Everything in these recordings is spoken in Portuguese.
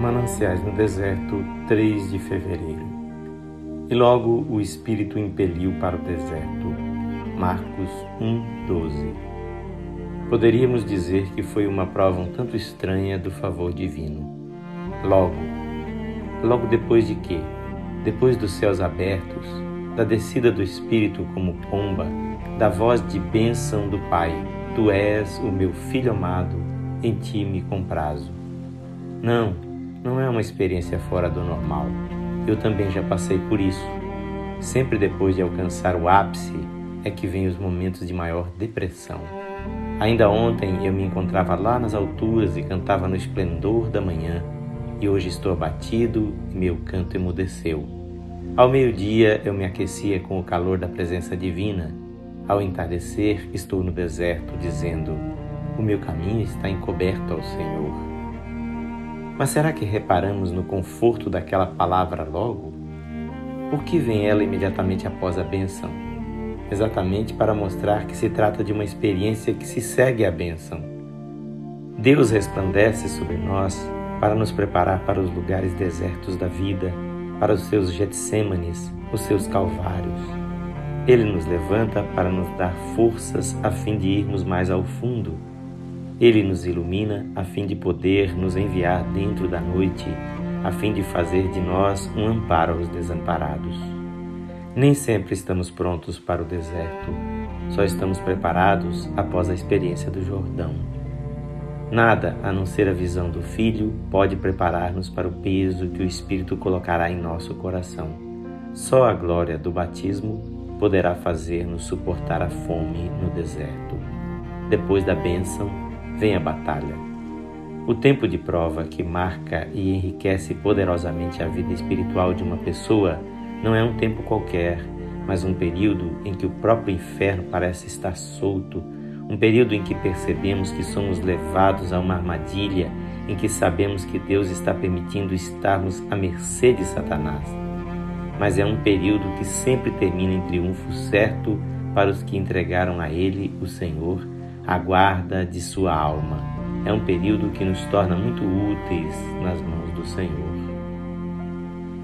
Mananciais no Deserto, 3 de fevereiro. E logo o Espírito impeliu para o deserto. Marcos 1, 12. Poderíamos dizer que foi uma prova um tanto estranha do favor divino. Logo, logo depois de que, depois dos céus abertos, da descida do Espírito como pomba, da voz de bênção do Pai, Tu és o meu filho amado, em ti me comprazo. Não, não é uma experiência fora do normal. Eu também já passei por isso. Sempre depois de alcançar o ápice é que vem os momentos de maior depressão. Ainda ontem eu me encontrava lá nas alturas e cantava no esplendor da manhã, e hoje estou abatido e meu canto emudeceu. Ao meio-dia eu me aquecia com o calor da presença divina. Ao entardecer estou no deserto, dizendo: O meu caminho está encoberto ao Senhor. Mas será que reparamos no conforto daquela palavra logo? Por que vem ela imediatamente após a bênção? Exatamente para mostrar que se trata de uma experiência que se segue à bênção. Deus resplandece sobre nós para nos preparar para os lugares desertos da vida, para os seus Getsêmanes, os seus Calvários. Ele nos levanta para nos dar forças a fim de irmos mais ao fundo ele nos ilumina a fim de poder nos enviar dentro da noite, a fim de fazer de nós um amparo aos desamparados. Nem sempre estamos prontos para o deserto, só estamos preparados após a experiência do Jordão. Nada, a não ser a visão do Filho, pode preparar-nos para o peso que o Espírito colocará em nosso coração. Só a glória do batismo poderá fazer-nos suportar a fome no deserto. Depois da bênção, vem a batalha. O tempo de prova que marca e enriquece poderosamente a vida espiritual de uma pessoa não é um tempo qualquer, mas um período em que o próprio inferno parece estar solto, um período em que percebemos que somos levados a uma armadilha, em que sabemos que Deus está permitindo estarmos à mercê de Satanás. Mas é um período que sempre termina em triunfo certo para os que entregaram a Ele, o Senhor, a guarda de sua alma. É um período que nos torna muito úteis nas mãos do Senhor.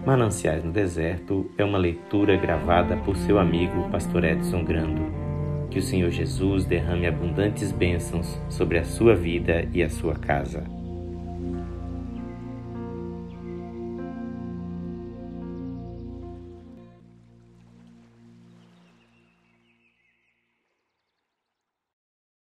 Mananciais no Deserto é uma leitura gravada por seu amigo Pastor Edson Grando. Que o Senhor Jesus derrame abundantes bênçãos sobre a sua vida e a sua casa.